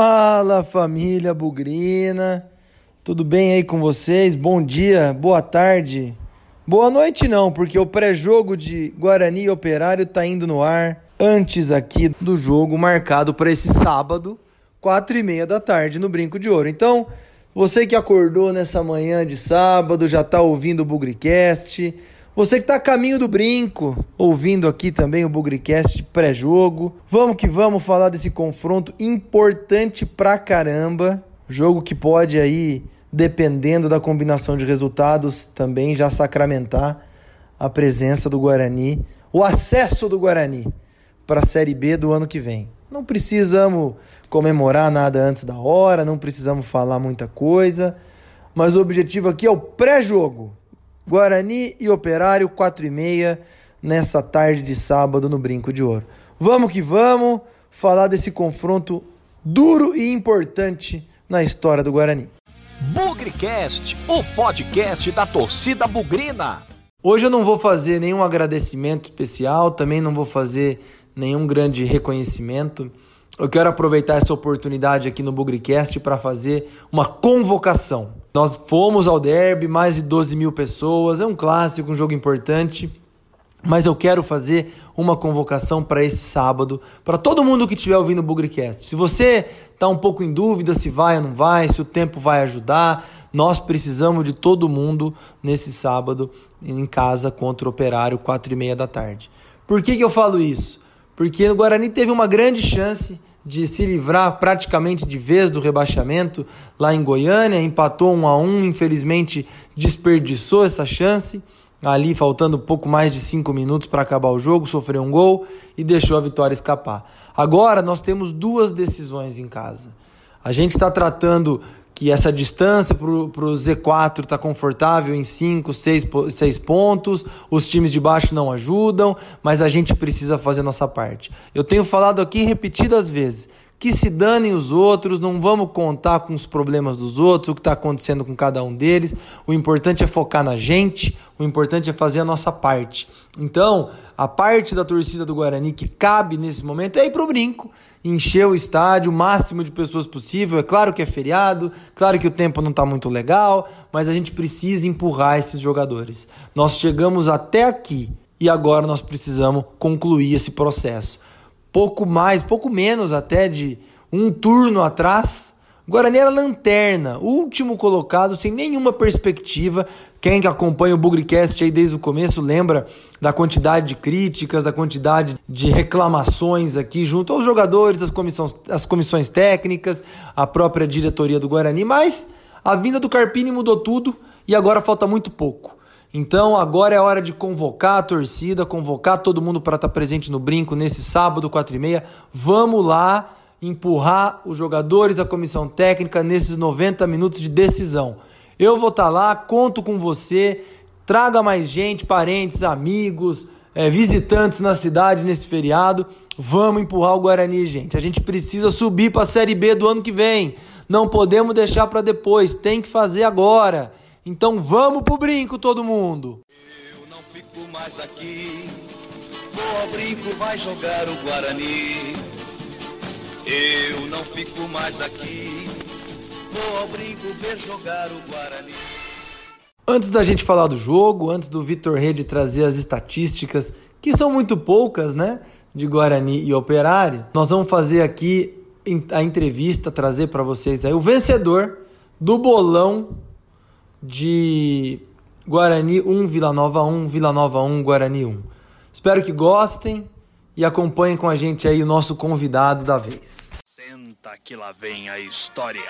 Fala família Bugrina, tudo bem aí com vocês? Bom dia, boa tarde, boa noite não, porque o pré-jogo de Guarani e Operário tá indo no ar antes aqui do jogo marcado para esse sábado, quatro e meia da tarde no Brinco de Ouro. Então, você que acordou nessa manhã de sábado, já tá ouvindo o Bugricast, você que está a caminho do brinco, ouvindo aqui também o Bugricast pré-jogo. Vamos que vamos falar desse confronto importante pra caramba. Jogo que pode aí, dependendo da combinação de resultados, também já sacramentar a presença do Guarani, o acesso do Guarani para a Série B do ano que vem. Não precisamos comemorar nada antes da hora, não precisamos falar muita coisa, mas o objetivo aqui é o pré-jogo Guarani e Operário, 4 e meia, nessa tarde de sábado no Brinco de Ouro. Vamos que vamos falar desse confronto duro e importante na história do Guarani. Bugrecast, o podcast da torcida bugrina. Hoje eu não vou fazer nenhum agradecimento especial, também não vou fazer nenhum grande reconhecimento. Eu quero aproveitar essa oportunidade aqui no Bugricast para fazer uma convocação. Nós fomos ao derby, mais de 12 mil pessoas, é um clássico, um jogo importante. Mas eu quero fazer uma convocação para esse sábado, para todo mundo que estiver ouvindo o Bugricast. Se você está um pouco em dúvida se vai ou não vai, se o tempo vai ajudar, nós precisamos de todo mundo nesse sábado em casa contra o Operário, 4 e meia da tarde. Por que, que eu falo isso? Porque o Guarani teve uma grande chance de se livrar praticamente de vez do rebaixamento lá em Goiânia, empatou um a um, infelizmente desperdiçou essa chance. Ali, faltando pouco mais de cinco minutos para acabar o jogo, sofreu um gol e deixou a vitória escapar. Agora nós temos duas decisões em casa. A gente está tratando que essa distância para o Z4 está confortável em 5, 6 pontos, os times de baixo não ajudam, mas a gente precisa fazer nossa parte. Eu tenho falado aqui repetidas vezes que se danem os outros, não vamos contar com os problemas dos outros, o que está acontecendo com cada um deles. O importante é focar na gente, o importante é fazer a nossa parte. Então, a parte da torcida do Guarani que cabe nesse momento é ir para o brinco, encher o estádio, o máximo de pessoas possível. É claro que é feriado, claro que o tempo não está muito legal, mas a gente precisa empurrar esses jogadores. Nós chegamos até aqui e agora nós precisamos concluir esse processo pouco mais, pouco menos até de um turno atrás. Guarani era lanterna, último colocado, sem nenhuma perspectiva. Quem que acompanha o Bugrecast aí desde o começo lembra da quantidade de críticas, da quantidade de reclamações aqui junto aos jogadores, as comissões, as comissões técnicas, a própria diretoria do Guarani. Mas a vinda do Carpini mudou tudo e agora falta muito pouco. Então agora é hora de convocar a torcida, convocar todo mundo para estar tá presente no brinco nesse sábado, 4 e meia. Vamos lá empurrar os jogadores, a comissão técnica nesses 90 minutos de decisão. Eu vou estar tá lá, conto com você, traga mais gente, parentes, amigos, é, visitantes na cidade nesse feriado. Vamos empurrar o Guarani, gente. A gente precisa subir para a Série B do ano que vem. Não podemos deixar para depois, tem que fazer agora. Então vamos pro brinco, todo mundo! Eu não fico mais aqui, vou brinco, vai jogar o Guarani. Eu não fico mais aqui, vou ao brinco ver jogar o Guarani. Antes da gente falar do jogo, antes do Vitor Rede trazer as estatísticas, que são muito poucas, né? De Guarani e Operário, nós vamos fazer aqui a entrevista, trazer para vocês aí o vencedor do bolão de Guarani 1, Vila Nova 1, Vila Nova 1, Guarani 1. Espero que gostem e acompanhem com a gente aí o nosso convidado da vez. Senta que lá vem a história.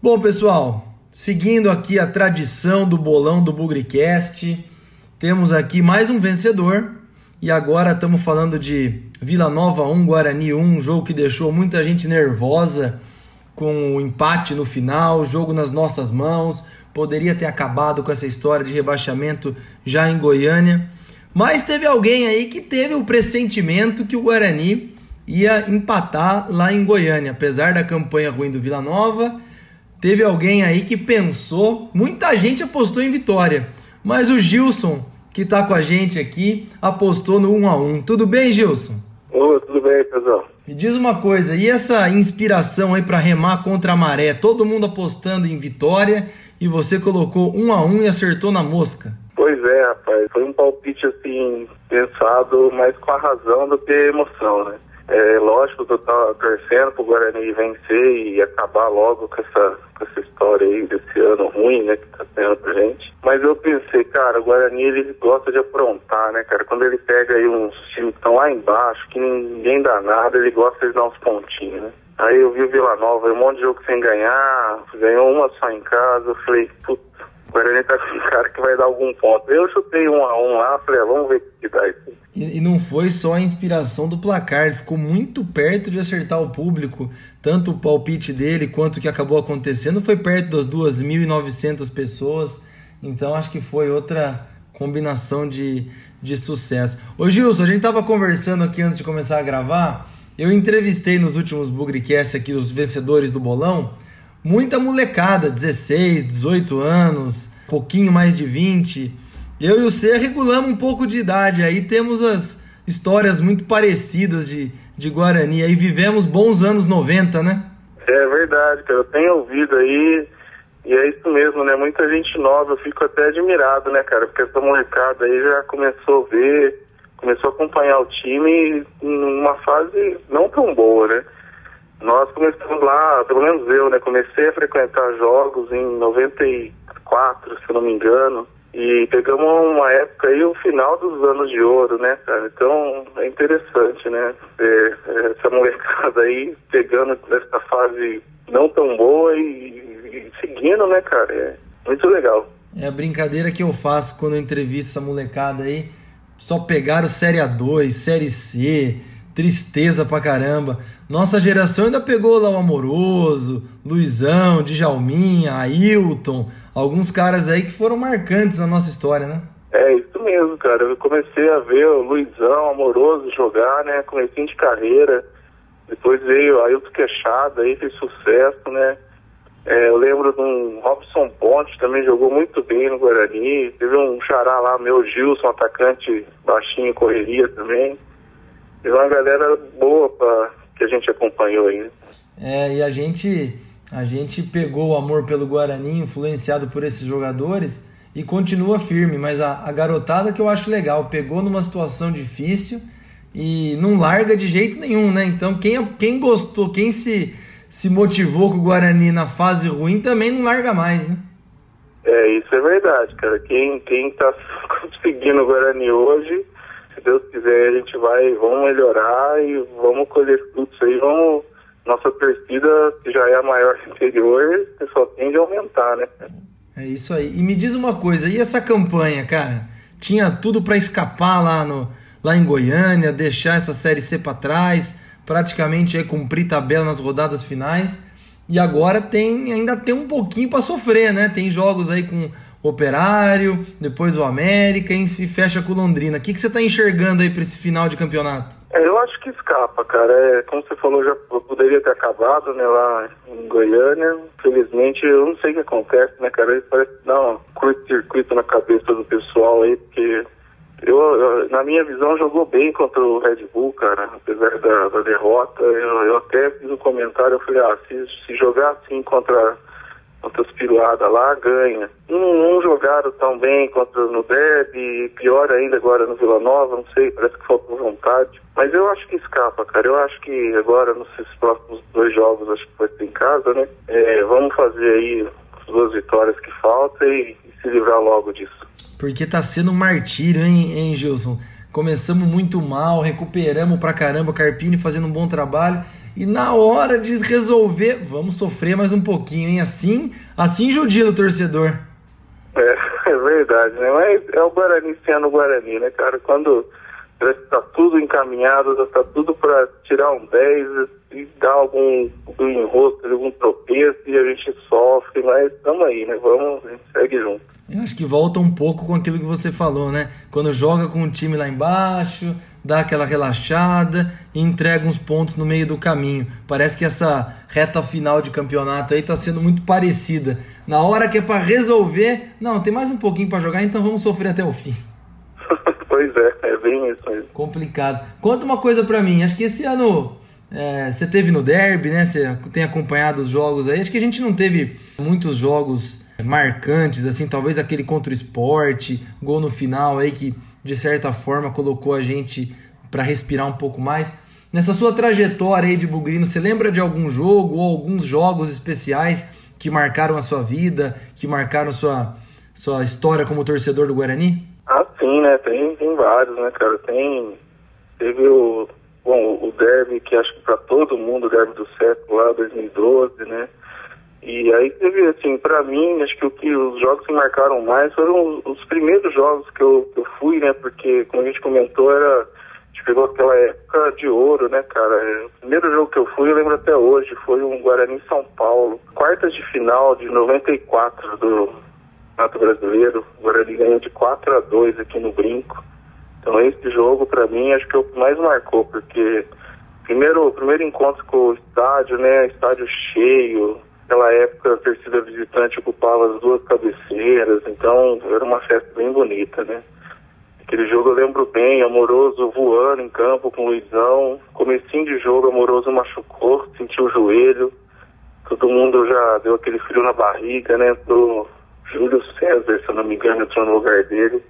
Bom, pessoal, seguindo aqui a tradição do bolão do Bugricast, temos aqui mais um vencedor. E agora estamos falando de Vila Nova 1, Guarani 1, um jogo que deixou muita gente nervosa com o empate no final, jogo nas nossas mãos. Poderia ter acabado com essa história de rebaixamento já em Goiânia. Mas teve alguém aí que teve o pressentimento que o Guarani ia empatar lá em Goiânia. Apesar da campanha ruim do Vila Nova, teve alguém aí que pensou. Muita gente apostou em vitória, mas o Gilson que está com a gente aqui, apostou no 1 a 1 Tudo bem, Gilson? Oi, tudo bem, pessoal. Me diz uma coisa, e essa inspiração aí para remar contra a maré? Todo mundo apostando em vitória e você colocou 1 a 1 e acertou na mosca. Pois é, rapaz. Foi um palpite assim, pensado mais com a razão do que a emoção, né? É lógico que eu tava torcendo pro Guarani vencer e acabar logo com essa, com essa história aí desse ano ruim, né, que tá tendo pra gente. Mas eu pensei, cara, o Guarani ele gosta de aprontar, né, cara? Quando ele pega aí uns times que estão lá embaixo, que ninguém dá nada, ele gosta de dar uns pontinhos, né? Aí eu vi o Vila Nova, um monte de jogo sem ganhar, ganhou uma só em casa, eu falei, puta, Guarani tá com cara que vai dar algum ponto. Eu chutei um a um lá, falei, ah, vamos ver o que dá isso. E, e não foi só a inspiração do placar, ficou muito perto de acertar o público. Tanto o palpite dele quanto o que acabou acontecendo foi perto das 2.900 pessoas. Então acho que foi outra combinação de, de sucesso. Ô Gilson, a gente tava conversando aqui antes de começar a gravar. Eu entrevistei nos últimos Bugrecast aqui os vencedores do bolão muita molecada, 16, 18 anos, pouquinho mais de 20. Eu e o C regulamos um pouco de idade, aí temos as histórias muito parecidas de, de Guarani, aí vivemos bons anos 90, né? É verdade, cara, eu tenho ouvido aí, e é isso mesmo, né? Muita gente nova, eu fico até admirado, né, cara? Porque essa molecada aí já começou a ver, começou a acompanhar o time numa fase não tão boa, né? Nós começamos lá, pelo menos eu, né? Comecei a frequentar jogos em 94, se não me engano. E pegamos uma época aí, o final dos anos de ouro, né, cara? Então é interessante, né? Ver essa molecada aí pegando essa fase não tão boa e, e, seguindo, né, cara? É muito legal. É a brincadeira que eu faço quando eu entrevisto essa molecada aí. Só pegaram Série A2, Série C, tristeza pra caramba. Nossa geração ainda pegou lá o Amoroso, Luizão, Djalminha, Ailton, alguns caras aí que foram marcantes na nossa história, né? É isso mesmo, cara. Eu comecei a ver o Luizão, Amoroso jogar, né? Comecei de carreira. Depois veio Ailton Queixada, aí fez sucesso, né? É, eu lembro de um Robson Ponte, também jogou muito bem no Guarani. Teve um xará lá, meu Gilson, atacante baixinho, correria também. Teve uma galera boa pra, que a gente acompanhou aí. Né? É, e a gente, a gente pegou o amor pelo Guarani, influenciado por esses jogadores, e continua firme. Mas a, a garotada que eu acho legal, pegou numa situação difícil e não larga de jeito nenhum, né? Então quem, quem gostou, quem se, se motivou com o Guarani na fase ruim também não larga mais, né? É, isso é verdade, cara. Quem, quem tá conseguindo o Guarani hoje Deus quiser, a gente vai, vamos melhorar e vamos colher frutos aí, vamos. Nossa torcida, que já é a maior interior, só tende a aumentar, né? É isso aí. E me diz uma coisa, e essa campanha, cara? Tinha tudo para escapar lá, no, lá em Goiânia, deixar essa Série C para trás, praticamente é cumprir tabela nas rodadas finais. E agora tem ainda tem um pouquinho para sofrer, né? Tem jogos aí com Operário, depois o América e fecha com Londrina. O que, que você está enxergando aí para esse final de campeonato? É, eu acho que escapa, cara. É, como você falou, já poderia ter acabado né, lá em Goiânia. Felizmente, eu não sei o que acontece, né, cara? Parece dá um curto-circuito na cabeça do pessoal aí, porque eu, na minha visão, jogou bem contra o Red Bull, cara. Apesar da, da derrota, eu, eu, até fiz um comentário, eu falei, ah, se, se jogar assim contra outras piruadas lá, ganha. Não, não, jogaram tão bem contra no Derby, pior ainda agora no Vila Nova, não sei, parece que faltou vontade. Mas eu acho que escapa, cara. Eu acho que agora, nesses próximos dois jogos, acho que vai ser em casa, né? É, vamos fazer aí as duas vitórias que faltam e, e, se livrar logo disso. Porque tá sendo um martírio, hein, hein Gilson? Começamos muito mal, recuperamos pra caramba, Carpini fazendo um bom trabalho e na hora de resolver, vamos sofrer mais um pouquinho, hein? Assim, assim judia o torcedor. É, é verdade, né? Mas é o Guarani sendo o Guarani, né, cara? Quando está tudo encaminhado, está tudo para tirar um 10 e dar algum do enrosco, algum tropeço e a gente sofre, mas estamos aí, né? Vamos, a gente segue junto. Eu acho que volta um pouco com aquilo que você falou, né? Quando joga com o time lá embaixo, dá aquela relaxada e entrega uns pontos no meio do caminho. Parece que essa reta final de campeonato aí está sendo muito parecida. Na hora que é para resolver, não, tem mais um pouquinho para jogar, então vamos sofrer até o fim. Pois é, é bem isso mesmo. Complicado. Conta uma coisa para mim, acho que esse ano é, você teve no derby, né? Você tem acompanhado os jogos aí. Acho que a gente não teve muitos jogos marcantes, assim, talvez aquele contra o esporte, gol no final aí que de certa forma colocou a gente para respirar um pouco mais. Nessa sua trajetória aí de Bugrino, você lembra de algum jogo ou alguns jogos especiais que marcaram a sua vida, que marcaram sua, sua história como torcedor do Guarani? Sim, né? Tem, tem vários, né, cara? Tem. Teve o. Bom, o derby, que acho que para todo mundo, o derby do século lá, 2012, né? E aí teve, assim, para mim, acho que o que os jogos que marcaram mais foram os, os primeiros jogos que eu, que eu fui, né? Porque, como a gente comentou, era. Pegou aquela época de ouro, né, cara? O primeiro jogo que eu fui, eu lembro até hoje, foi um Guarani São Paulo. Quartas de final de 94 do Campeonato Brasileiro. O Guarani ganhou de 4 a 2 aqui no Brinco. Então esse jogo, para mim, acho que é o que mais marcou, porque primeiro, primeiro encontro com o estádio, né? Estádio cheio, Naquela época a torcida visitante ocupava as duas cabeceiras, então era uma festa bem bonita, né? Aquele jogo eu lembro bem, Amoroso voando em campo com o Luizão. Comecinho de jogo, Amoroso machucou, sentiu o joelho. Todo mundo já deu aquele frio na barriga, né? Júlio César, se eu não me engano, entrou no lugar dele.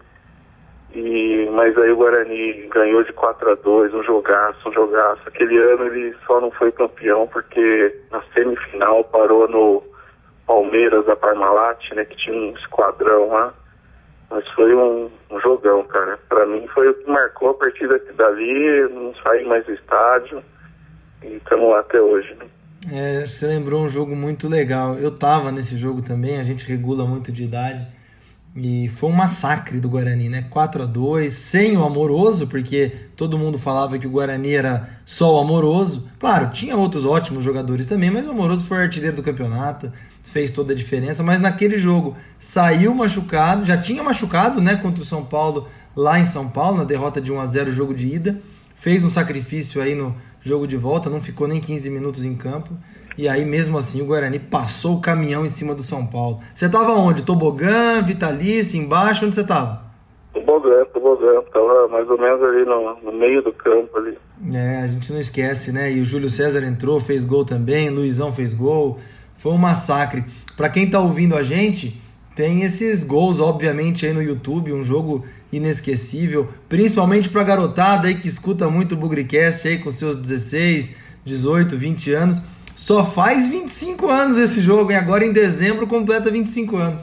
E, mas aí o Guarani ganhou de 4 a 2 um jogaço, um jogaço. Aquele ano ele só não foi campeão porque na semifinal parou no Palmeiras da Parmalat, né, que tinha um esquadrão lá. Mas foi um, um jogão, cara. Para mim foi o que marcou a partida dali, não saí mais do estádio e estamos lá até hoje. Né? É, você lembrou um jogo muito legal. Eu tava nesse jogo também, a gente regula muito de idade. E foi um massacre do Guarani, né? 4 a 2 sem o amoroso, porque todo mundo falava que o Guarani era só o amoroso. Claro, tinha outros ótimos jogadores também, mas o amoroso foi o artilheiro do campeonato, fez toda a diferença. Mas naquele jogo saiu machucado, já tinha machucado, né? Contra o São Paulo, lá em São Paulo, na derrota de 1 a 0 jogo de ida. Fez um sacrifício aí no jogo de volta, não ficou nem 15 minutos em campo. E aí, mesmo assim, o Guarani passou o caminhão em cima do São Paulo. Você tava onde? Tobogã, Vitalice, embaixo? Onde você tava? Tobogã, tobogã. Tava mais ou menos ali no, no, meio do campo ali. É, a gente não esquece, né? E o Júlio César entrou, fez gol também, Luizão fez gol. Foi um massacre. Para quem tá ouvindo a gente, tem esses gols, obviamente, aí no YouTube, um jogo inesquecível, principalmente pra garotada aí que escuta muito o Bugricast aí com seus 16, 18, 20 anos só faz 25 anos esse jogo, e agora em dezembro completa 25 anos.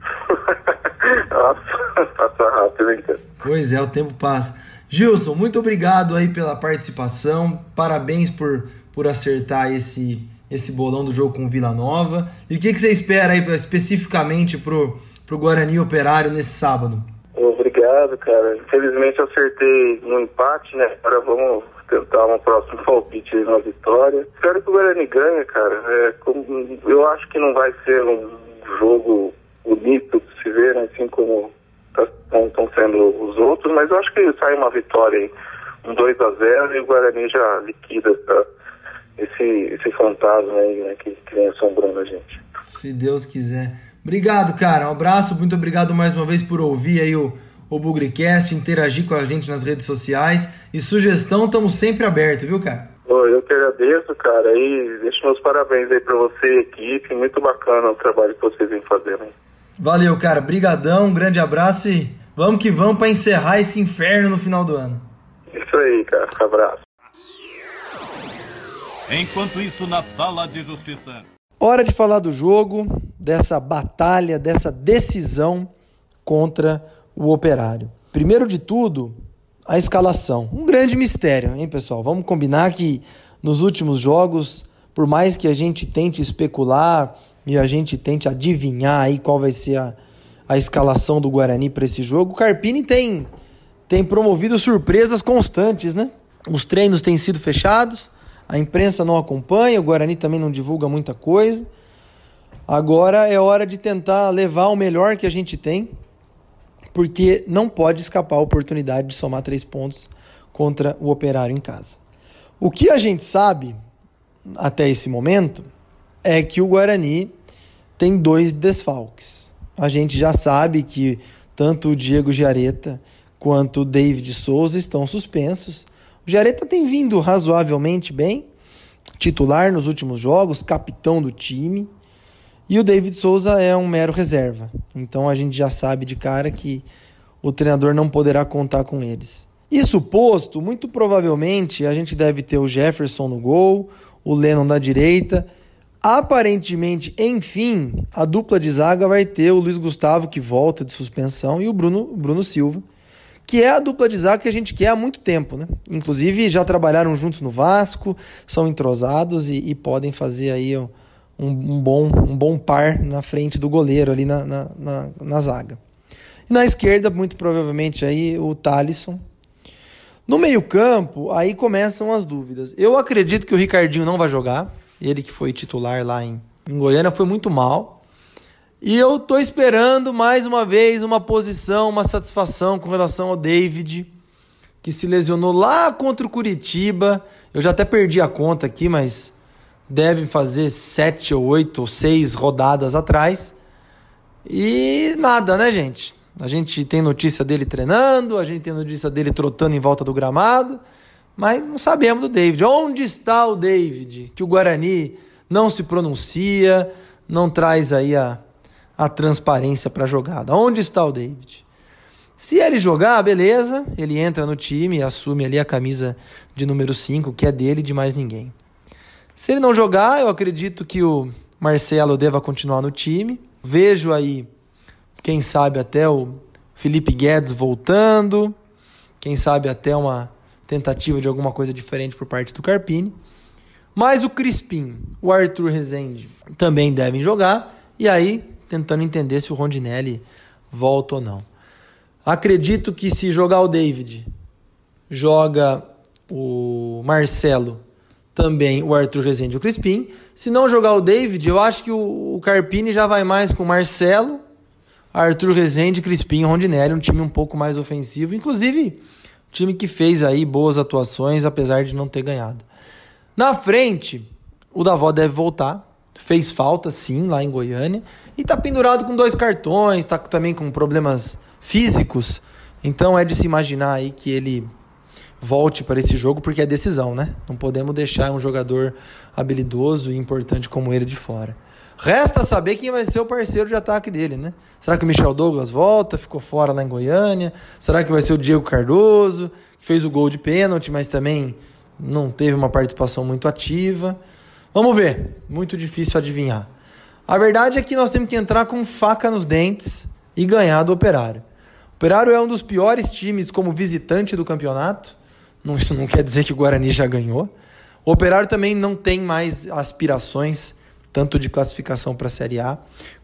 Nossa, passa rápido, hein, cara? Pois é, o tempo passa. Gilson, muito obrigado aí pela participação. Parabéns por, por acertar esse, esse bolão do jogo com Vila Nova. E o que, que você espera aí especificamente pro, pro Guarani Operário nesse sábado? Obrigado, cara. Infelizmente eu acertei no empate, né? Agora vamos tentar um próximo palpite na vitória. Espero que o Guarani ganhe, cara. É, eu acho que não vai ser um jogo bonito de se ver, né, assim como estão tá, sendo os outros, mas eu acho que sai uma vitória aí, um 2 a 0 e o Guarani já liquida tá, esse, esse fantasma aí né, que, que vem assombrando a gente. Se Deus quiser. Obrigado, cara. Um abraço, muito obrigado mais uma vez por ouvir aí o o Bugricast, interagir com a gente nas redes sociais. E sugestão, estamos sempre abertos, viu, cara? eu que agradeço, cara. E deixo meus parabéns aí para você e equipe. Muito bacana o trabalho que vocês vêm fazendo. Valeu, cara. Brigadão, um grande abraço e vamos que vamos para encerrar esse inferno no final do ano. Isso aí, cara. Um abraço. Enquanto isso, na sala de justiça. Hora de falar do jogo, dessa batalha, dessa decisão contra o operário. Primeiro de tudo, a escalação. Um grande mistério, hein, pessoal? Vamos combinar que nos últimos jogos, por mais que a gente tente especular e a gente tente adivinhar aí qual vai ser a, a escalação do Guarani para esse jogo, o Carpini tem, tem promovido surpresas constantes, né? Os treinos têm sido fechados, a imprensa não acompanha, o Guarani também não divulga muita coisa. Agora é hora de tentar levar o melhor que a gente tem porque não pode escapar a oportunidade de somar três pontos contra o Operário em casa. O que a gente sabe até esse momento é que o Guarani tem dois desfalques. A gente já sabe que tanto o Diego Giareta quanto o David Souza estão suspensos. O Jareta tem vindo razoavelmente bem, titular nos últimos jogos, capitão do time. E o David Souza é um mero reserva. Então a gente já sabe de cara que o treinador não poderá contar com eles. Isso posto, muito provavelmente a gente deve ter o Jefferson no gol, o Lennon da direita. Aparentemente, enfim, a dupla de zaga vai ter o Luiz Gustavo, que volta de suspensão, e o Bruno, Bruno Silva, que é a dupla de zaga que a gente quer há muito tempo. Né? Inclusive, já trabalharam juntos no Vasco, são entrosados e, e podem fazer aí um, um, bom, um bom par na frente do goleiro ali na, na, na, na zaga. E na esquerda, muito provavelmente, aí o Thalisson, no meio-campo, aí começam as dúvidas. Eu acredito que o Ricardinho não vai jogar. Ele que foi titular lá em, em Goiânia foi muito mal. E eu tô esperando mais uma vez uma posição, uma satisfação com relação ao David, que se lesionou lá contra o Curitiba. Eu já até perdi a conta aqui, mas deve fazer sete ou oito ou seis rodadas atrás. E nada, né, gente? A gente tem notícia dele treinando, a gente tem notícia dele trotando em volta do gramado, mas não sabemos do David. Onde está o David? Que o Guarani não se pronuncia, não traz aí a, a transparência para a jogada. Onde está o David? Se ele jogar, beleza, ele entra no time e assume ali a camisa de número 5, que é dele e de mais ninguém. Se ele não jogar, eu acredito que o Marcelo deva continuar no time. Vejo aí quem sabe até o Felipe Guedes voltando, quem sabe até uma tentativa de alguma coisa diferente por parte do Carpini. Mas o Crispim, o Arthur Rezende também devem jogar, e aí tentando entender se o Rondinelli volta ou não. Acredito que se jogar o David, joga o Marcelo, também o Arthur Rezende e o Crispim. Se não jogar o David, eu acho que o, Carpini já vai mais com o Marcelo Arthur Rezende, Crispim, Rondinelli, um time um pouco mais ofensivo, inclusive time que fez aí boas atuações, apesar de não ter ganhado. Na frente, o Davó deve voltar, fez falta sim lá em Goiânia e tá pendurado com dois cartões, tá também com problemas físicos, então é de se imaginar aí que ele volte para esse jogo porque é decisão, né? Não podemos deixar um jogador habilidoso e importante como ele de fora. Resta saber quem vai ser o parceiro de ataque dele, né? Será que o Michel Douglas volta, ficou fora lá em Goiânia? Será que vai ser o Diego Cardoso, que fez o gol de pênalti, mas também não teve uma participação muito ativa? Vamos ver, muito difícil adivinhar. A verdade é que nós temos que entrar com faca nos dentes e ganhar do Operário. O Operário é um dos piores times como visitante do campeonato. Isso não quer dizer que o Guarani já ganhou. O Operário também não tem mais aspirações tanto de classificação para a Série A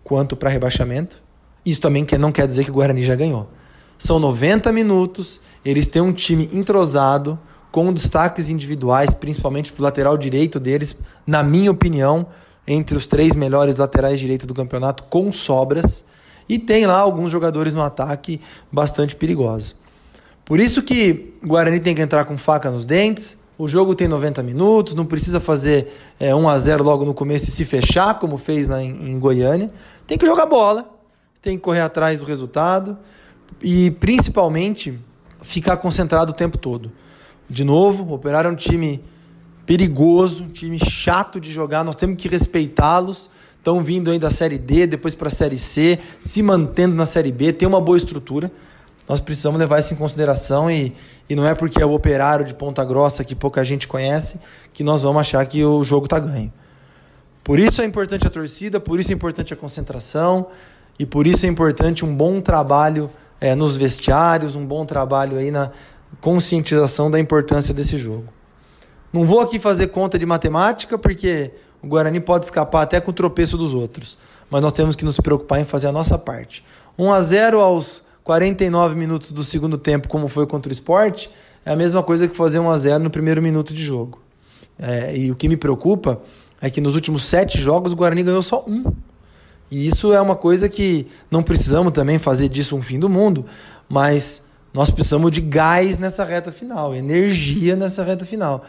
quanto para rebaixamento. Isso também não quer dizer que o Guarani já ganhou. São 90 minutos, eles têm um time entrosado, com destaques individuais, principalmente para o lateral direito deles, na minha opinião, entre os três melhores laterais direitos do campeonato, com sobras. E tem lá alguns jogadores no ataque bastante perigosos. Por isso que o Guarani tem que entrar com faca nos dentes, o jogo tem 90 minutos, não precisa fazer é, 1 a 0 logo no começo e se fechar, como fez lá em, em Goiânia. Tem que jogar bola, tem que correr atrás do resultado e principalmente ficar concentrado o tempo todo. De novo, o Operário é um time perigoso, um time chato de jogar, nós temos que respeitá-los. Estão vindo aí da Série D, depois para a Série C, se mantendo na Série B, tem uma boa estrutura nós precisamos levar isso em consideração e, e não é porque é o operário de Ponta Grossa que pouca gente conhece que nós vamos achar que o jogo está ganho. Por isso é importante a torcida, por isso é importante a concentração e por isso é importante um bom trabalho é, nos vestiários, um bom trabalho aí na conscientização da importância desse jogo. Não vou aqui fazer conta de matemática porque o Guarani pode escapar até com o tropeço dos outros, mas nós temos que nos preocupar em fazer a nossa parte. 1 a 0 aos 49 minutos do segundo tempo, como foi contra o esporte, é a mesma coisa que fazer 1 a 0 no primeiro minuto de jogo. É, e o que me preocupa é que nos últimos sete jogos o Guarani ganhou só um. E isso é uma coisa que não precisamos também fazer disso um fim do mundo, mas nós precisamos de gás nessa reta final, energia nessa reta final.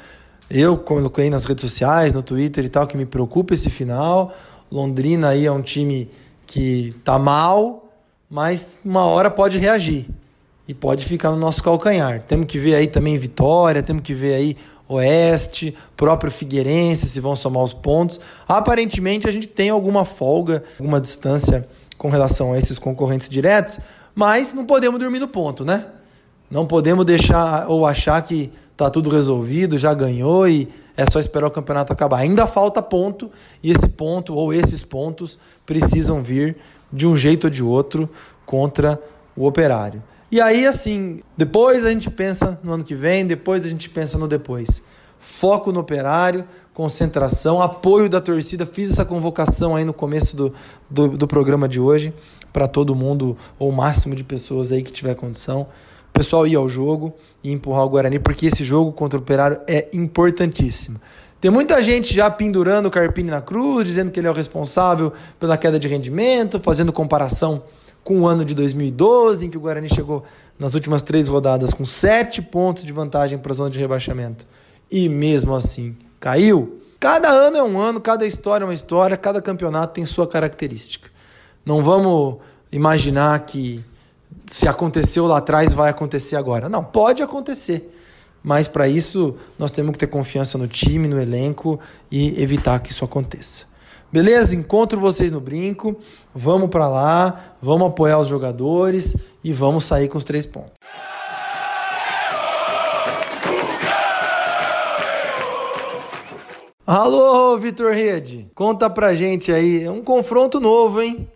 Eu coloquei nas redes sociais, no Twitter e tal, que me preocupa esse final. Londrina aí é um time que tá mal, mas uma hora pode reagir. e pode ficar no nosso calcanhar. Temos que ver aí também Vitória, temos que ver aí Oeste, próprio Figueirense, se vão somar os pontos. Aparentemente a gente tem alguma folga, alguma distância com relação a esses concorrentes diretos, mas não podemos dormir no ponto, né? Não podemos deixar ou achar que tá tudo resolvido, já ganhou e é só esperar o campeonato acabar. Ainda falta ponto e esse ponto ou esses pontos precisam vir de um jeito ou de outro contra o Operário. E aí, assim, depois a gente pensa no ano que vem, depois a gente pensa no depois. Foco no operário, concentração, apoio da torcida. Fiz essa convocação aí no começo do, do, do programa de hoje para todo mundo, ou o máximo de pessoas aí que tiver condição. Pessoal ir ao jogo e empurrar o Guarani, porque esse jogo contra o Operário é importantíssimo. Tem muita gente já pendurando o Carpini na cruz, dizendo que ele é o responsável pela queda de rendimento, fazendo comparação com o ano de 2012, em que o Guarani chegou nas últimas três rodadas com sete pontos de vantagem para a zona de rebaixamento. E mesmo assim caiu. Cada ano é um ano, cada história é uma história, cada campeonato tem sua característica. Não vamos imaginar que se aconteceu lá atrás vai acontecer agora. Não, pode acontecer. Mas para isso nós temos que ter confiança no time, no elenco e evitar que isso aconteça. Beleza? Encontro vocês no brinco. Vamos para lá, vamos apoiar os jogadores e vamos sair com os três pontos. Alô, Vitor Rede. Conta pra gente aí, é um confronto novo, hein?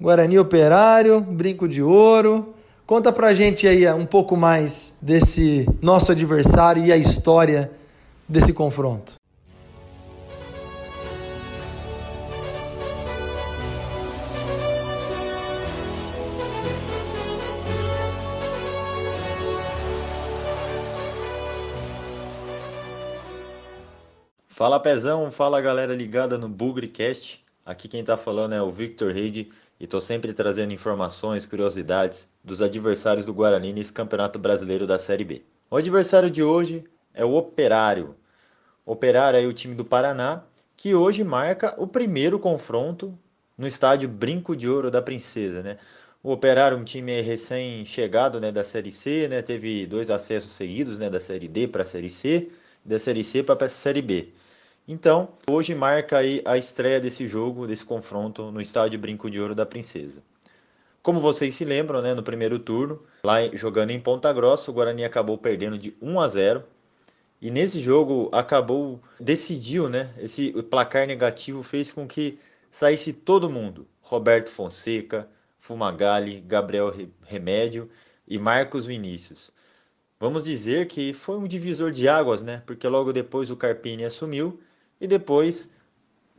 Guarani Operário, Brinco de Ouro. Conta pra gente aí um pouco mais desse nosso adversário e a história desse confronto. Fala Pezão, fala galera ligada no Bugrecast. Aqui quem tá falando é o Victor Reid e tô sempre trazendo informações, curiosidades dos adversários do Guarani nesse Campeonato Brasileiro da Série B. O adversário de hoje é o Operário. Operário é o time do Paraná, que hoje marca o primeiro confronto no estádio Brinco de Ouro da Princesa, né? O Operário, um time recém-chegado né, da Série C, né, teve dois acessos seguidos né, da Série D para a Série C, da Série C para a Série B. Então, hoje marca aí a estreia desse jogo, desse confronto no estádio Brinco de Ouro da Princesa. Como vocês se lembram, né, no primeiro turno, lá jogando em Ponta Grossa, o Guarani acabou perdendo de 1 a 0. E nesse jogo acabou decidiu, né? Esse placar negativo fez com que saísse todo mundo. Roberto Fonseca, Fumagalli, Gabriel Remédio e Marcos Vinícius. Vamos dizer que foi um divisor de águas, né? Porque logo depois o Carpini assumiu e depois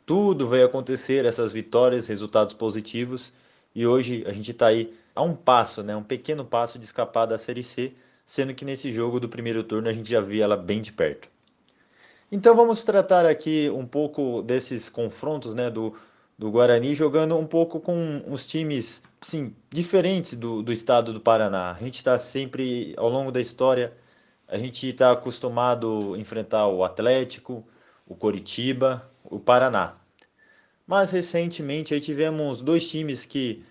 tudo veio acontecer, essas vitórias, resultados positivos. E hoje a gente está aí a um passo, né, um pequeno passo de escapar da Série C, sendo que nesse jogo do primeiro turno a gente já via ela bem de perto. Então vamos tratar aqui um pouco desses confrontos né, do, do Guarani, jogando um pouco com os times sim, diferentes do, do estado do Paraná. A gente está sempre, ao longo da história, a gente está acostumado a enfrentar o Atlético, o Coritiba, o Paraná. Mas recentemente tivemos dois times que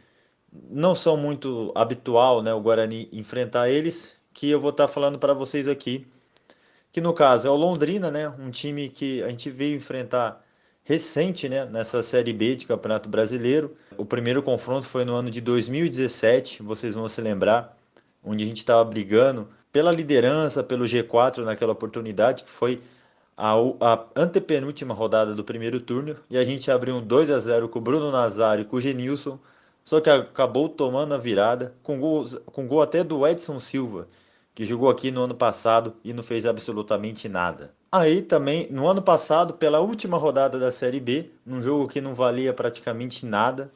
não são muito habitual, né, o Guarani enfrentar eles, que eu vou estar tá falando para vocês aqui, que no caso é o Londrina, né, um time que a gente veio enfrentar recente, né, nessa Série B de Campeonato Brasileiro. O primeiro confronto foi no ano de 2017, vocês vão se lembrar, onde a gente estava brigando pela liderança, pelo G4 naquela oportunidade, que foi a, a antepenúltima rodada do primeiro turno e a gente abriu um 2 a 0 com o Bruno Nazário e com o Genilson, só que acabou tomando a virada com gol, com gol até do Edson Silva, que jogou aqui no ano passado e não fez absolutamente nada. Aí também, no ano passado, pela última rodada da Série B, num jogo que não valia praticamente nada,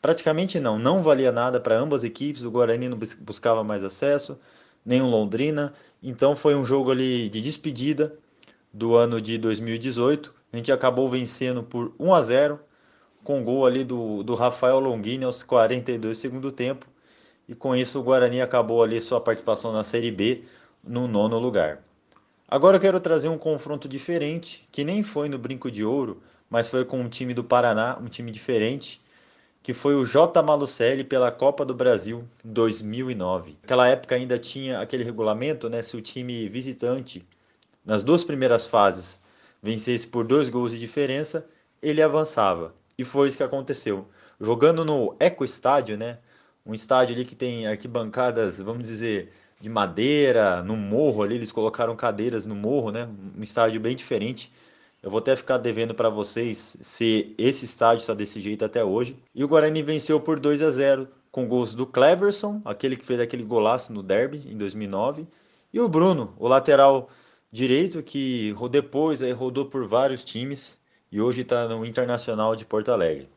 praticamente não, não valia nada para ambas equipes, o Guarani não buscava mais acesso, nem o Londrina, então foi um jogo ali de despedida do ano de 2018. A gente acabou vencendo por 1 a 0 com gol ali do, do Rafael Longini aos 42 segundo tempo. E com isso o Guarani acabou ali sua participação na Série B no nono lugar. Agora eu quero trazer um confronto diferente, que nem foi no Brinco de Ouro, mas foi com um time do Paraná, um time diferente. que foi o J. Malucelli pela Copa do Brasil 2009. Naquela época ainda tinha aquele regulamento, né? Se o time visitante, nas duas primeiras fases, vencesse por dois gols de diferença, ele avançava. E foi isso que aconteceu. Jogando no Eco Estádio, né? Um estádio ali que tem arquibancadas, vamos dizer, de madeira, no morro ali, eles colocaram cadeiras no morro, né? Um estádio bem diferente. Eu vou até ficar devendo para vocês se esse estádio está desse jeito até hoje. E o Guarani venceu por 2 a 0 com gols do Cleverson, aquele que fez aquele golaço no derby em 2009, e o Bruno, o lateral direito que depois aí rodou por vários times e hoje está no Internacional de Porto Alegre.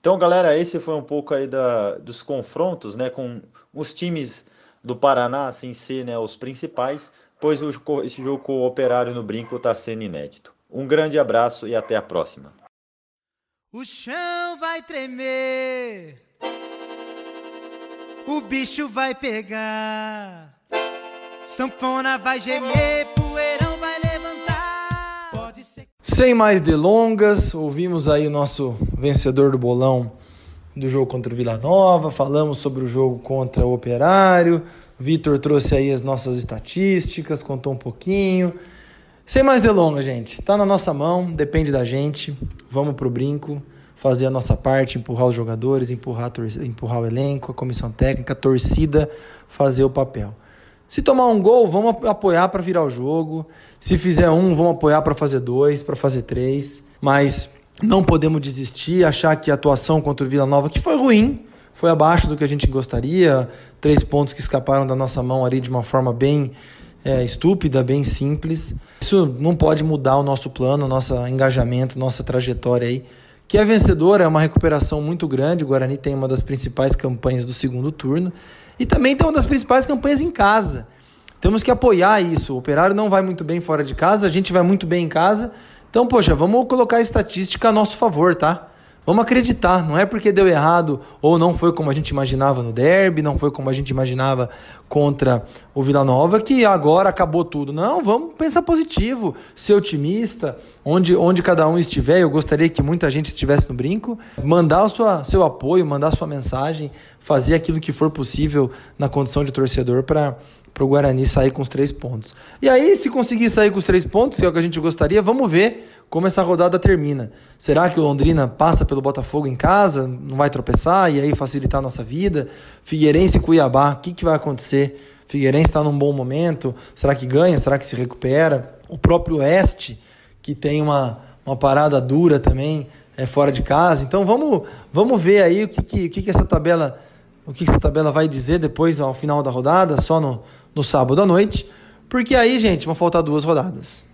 Então, galera, esse foi um pouco aí da, dos confrontos, né, com os times do Paraná, sem ser né, os principais, pois o, esse jogo com o Operário no Brinco está sendo inédito. Um grande abraço e até a próxima. O chão vai tremer, o bicho vai pegar, sanfona vai gemer, Sem mais delongas, ouvimos aí o nosso vencedor do bolão do jogo contra o Vila Nova, falamos sobre o jogo contra o Operário. Vitor trouxe aí as nossas estatísticas, contou um pouquinho. Sem mais delongas, gente. Tá na nossa mão, depende da gente. Vamos pro brinco, fazer a nossa parte, empurrar os jogadores, empurrar, empurrar o elenco, a comissão técnica, a torcida, fazer o papel. Se tomar um gol, vamos apoiar para virar o jogo. Se fizer um, vamos apoiar para fazer dois, para fazer três. Mas não podemos desistir, achar que a atuação contra o Vila Nova, que foi ruim, foi abaixo do que a gente gostaria. Três pontos que escaparam da nossa mão ali de uma forma bem é, estúpida, bem simples. Isso não pode mudar o nosso plano, o nosso engajamento, nossa trajetória aí. Que é vencedora, é uma recuperação muito grande. O Guarani tem uma das principais campanhas do segundo turno e também tem uma das principais campanhas em casa. Temos que apoiar isso. O operário não vai muito bem fora de casa, a gente vai muito bem em casa. Então, poxa, vamos colocar a estatística a nosso favor, tá? Vamos acreditar, não é porque deu errado ou não foi como a gente imaginava no derby, não foi como a gente imaginava contra o Vila Nova que agora acabou tudo. Não, vamos pensar positivo, ser otimista, onde, onde cada um estiver. Eu gostaria que muita gente estivesse no brinco, mandar o sua, seu apoio, mandar sua mensagem, fazer aquilo que for possível na condição de torcedor para para o Guarani sair com os três pontos. E aí, se conseguir sair com os três pontos, que é o que a gente gostaria, vamos ver como essa rodada termina. Será que o Londrina passa pelo Botafogo em casa, não vai tropeçar e aí facilitar a nossa vida? Figueirense e Cuiabá, o que, que vai acontecer? Figueirense está num bom momento, será que ganha? Será que se recupera? O próprio Oeste, que tem uma, uma parada dura também, é fora de casa. Então vamos, vamos ver aí o que, que, o que, que essa tabela o que, essa tabela vai dizer depois ao final da rodada, só no, no sábado à noite, porque aí, gente, vão faltar duas rodadas.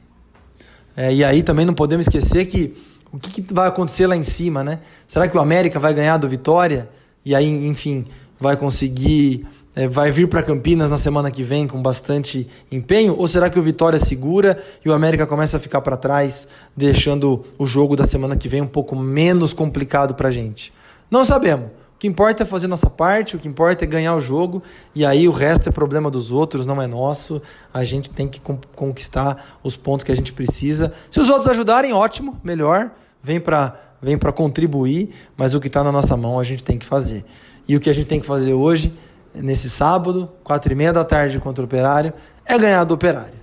É, e aí também não podemos esquecer que o que, que, vai acontecer lá em cima, né? Será que o América vai ganhar do Vitória? E aí, enfim, vai conseguir. É, vai vir para Campinas na semana que vem com bastante empenho? Ou será que o Vitória segura e o América começa a ficar para trás, deixando o jogo da semana que vem um pouco menos complicado para gente? Não sabemos. O que importa é fazer nossa parte, o que importa é ganhar o jogo, e aí o resto é problema dos outros, não é nosso. A gente tem que conquistar os pontos que a gente precisa. Se os outros ajudarem, ótimo, melhor. Vem para vem para contribuir, mas o que está na nossa mão a gente tem que fazer. E o que a gente tem que fazer hoje, nesse sábado, quatro e meia da tarde contra o Operário, é ganhar do Operário.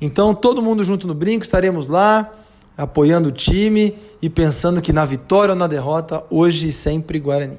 Então, todo mundo junto no brinco, estaremos lá apoiando o time e pensando que na vitória ou na derrota, hoje e sempre Guarani.